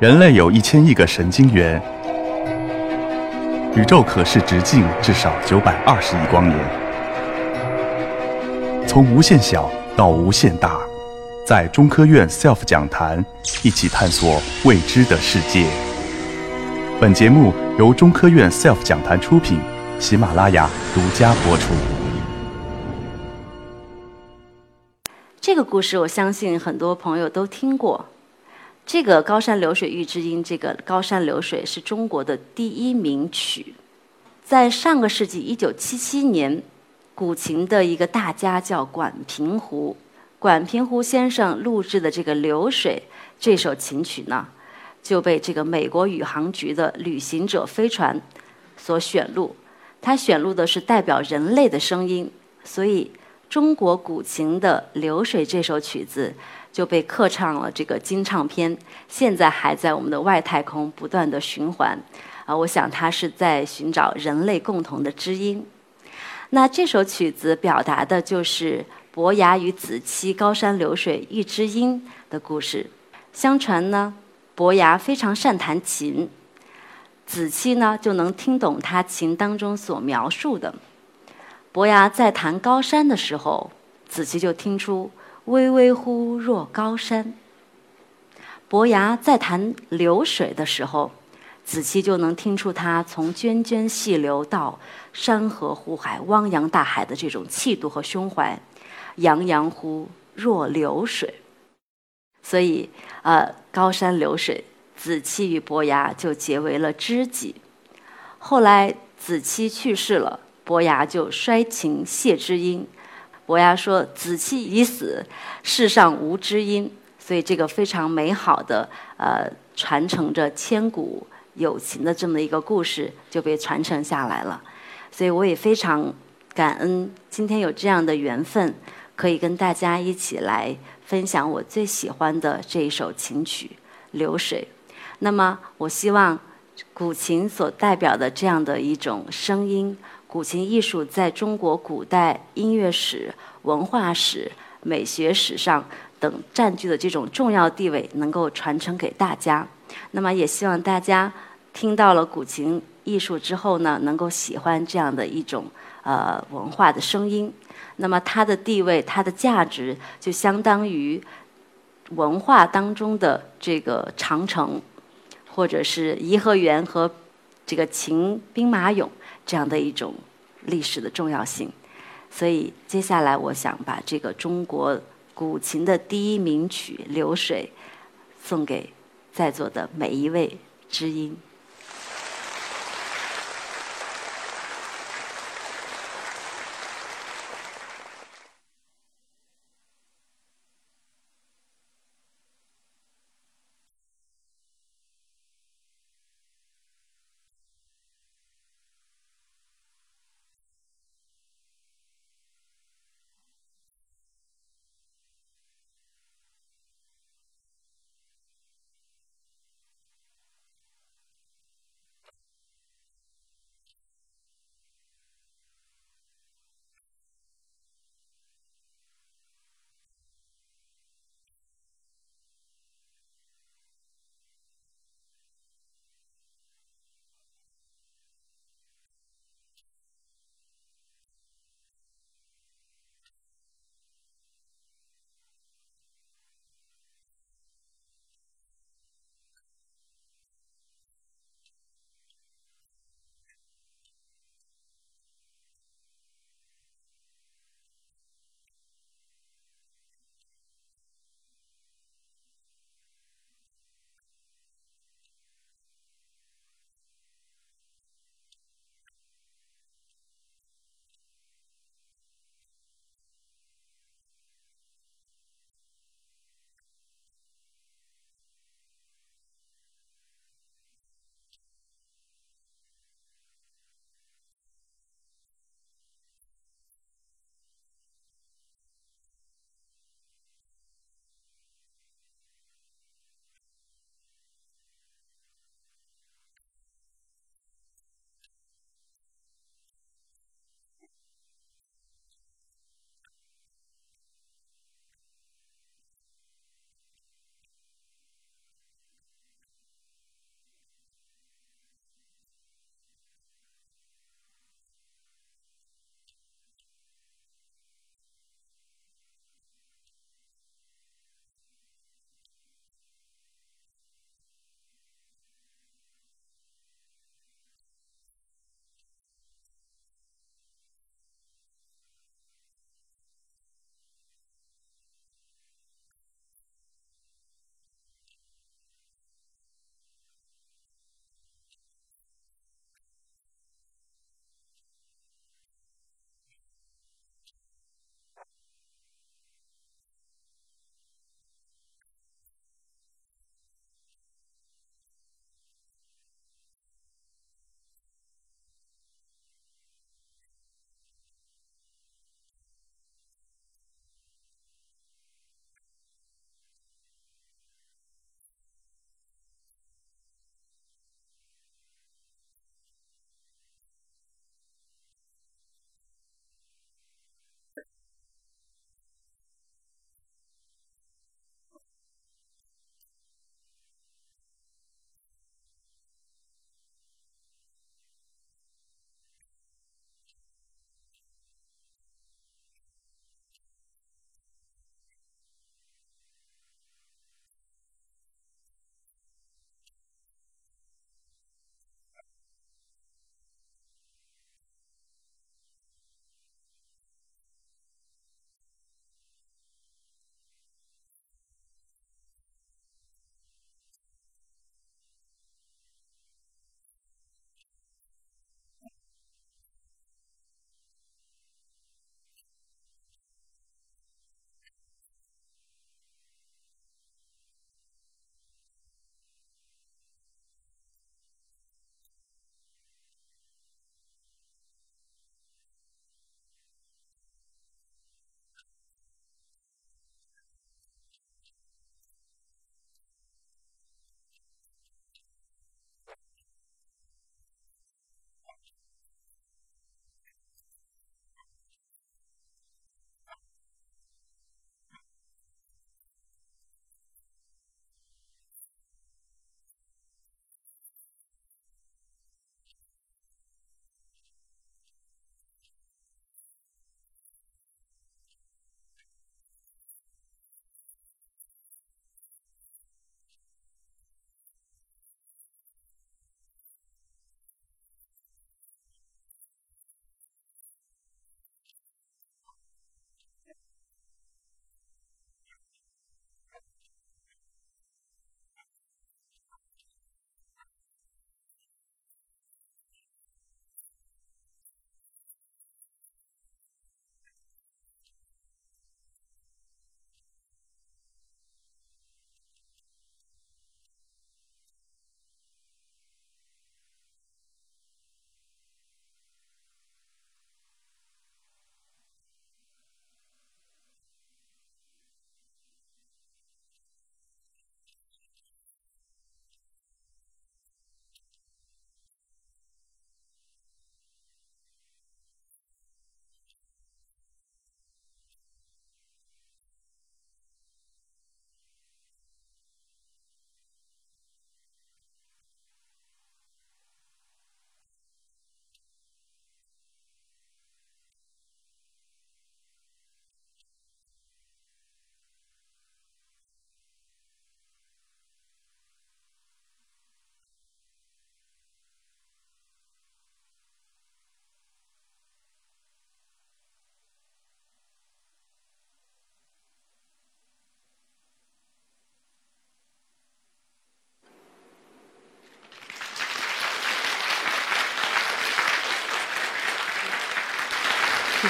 人类有一千亿个神经元，宇宙可视直径至少九百二十亿光年。从无限小到无限大，在中科院 SELF 讲坛一起探索未知的世界。本节目由中科院 SELF 讲坛出品，喜马拉雅独家播出。这个故事，我相信很多朋友都听过。这个《高山流水遇知音》，这个《高山流水》是中国的第一名曲，在上个世纪一九七七年，古琴的一个大家叫管平湖，管平湖先生录制的这个《流水》这首琴曲呢，就被这个美国宇航局的旅行者飞船所选录，他选录的是代表人类的声音，所以中国古琴的《流水》这首曲子。就被刻唱了这个金唱片，现在还在我们的外太空不断的循环，啊，我想它是在寻找人类共同的知音。那这首曲子表达的就是伯牙与子期高山流水遇知音的故事。相传呢，伯牙非常善弹琴，子期呢就能听懂他琴当中所描述的。伯牙在弹高山的时候，子期就听出。巍巍乎若高山。伯牙在弹流水的时候，子期就能听出他从涓涓细流到山河湖海、汪洋大海的这种气度和胸怀，洋洋乎若流水。所以，呃，高山流水，子期与伯牙就结为了知己。后来，子期去世了，伯牙就衰琴谢知音。伯牙说：“子期已死，世上无知音。”所以这个非常美好的呃传承着千古友情的这么一个故事就被传承下来了。所以我也非常感恩今天有这样的缘分，可以跟大家一起来分享我最喜欢的这一首琴曲《流水》。那么我希望古琴所代表的这样的一种声音。古琴艺术在中国古代音乐史、文化史、美学史上等占据的这种重要地位，能够传承给大家。那么，也希望大家听到了古琴艺术之后呢，能够喜欢这样的一种呃文化的声音。那么，它的地位、它的价值，就相当于文化当中的这个长城，或者是颐和园和这个秦兵马俑。这样的一种历史的重要性，所以接下来我想把这个中国古琴的第一名曲《流水》送给在座的每一位知音。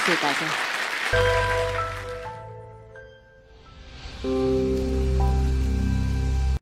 谢谢大家。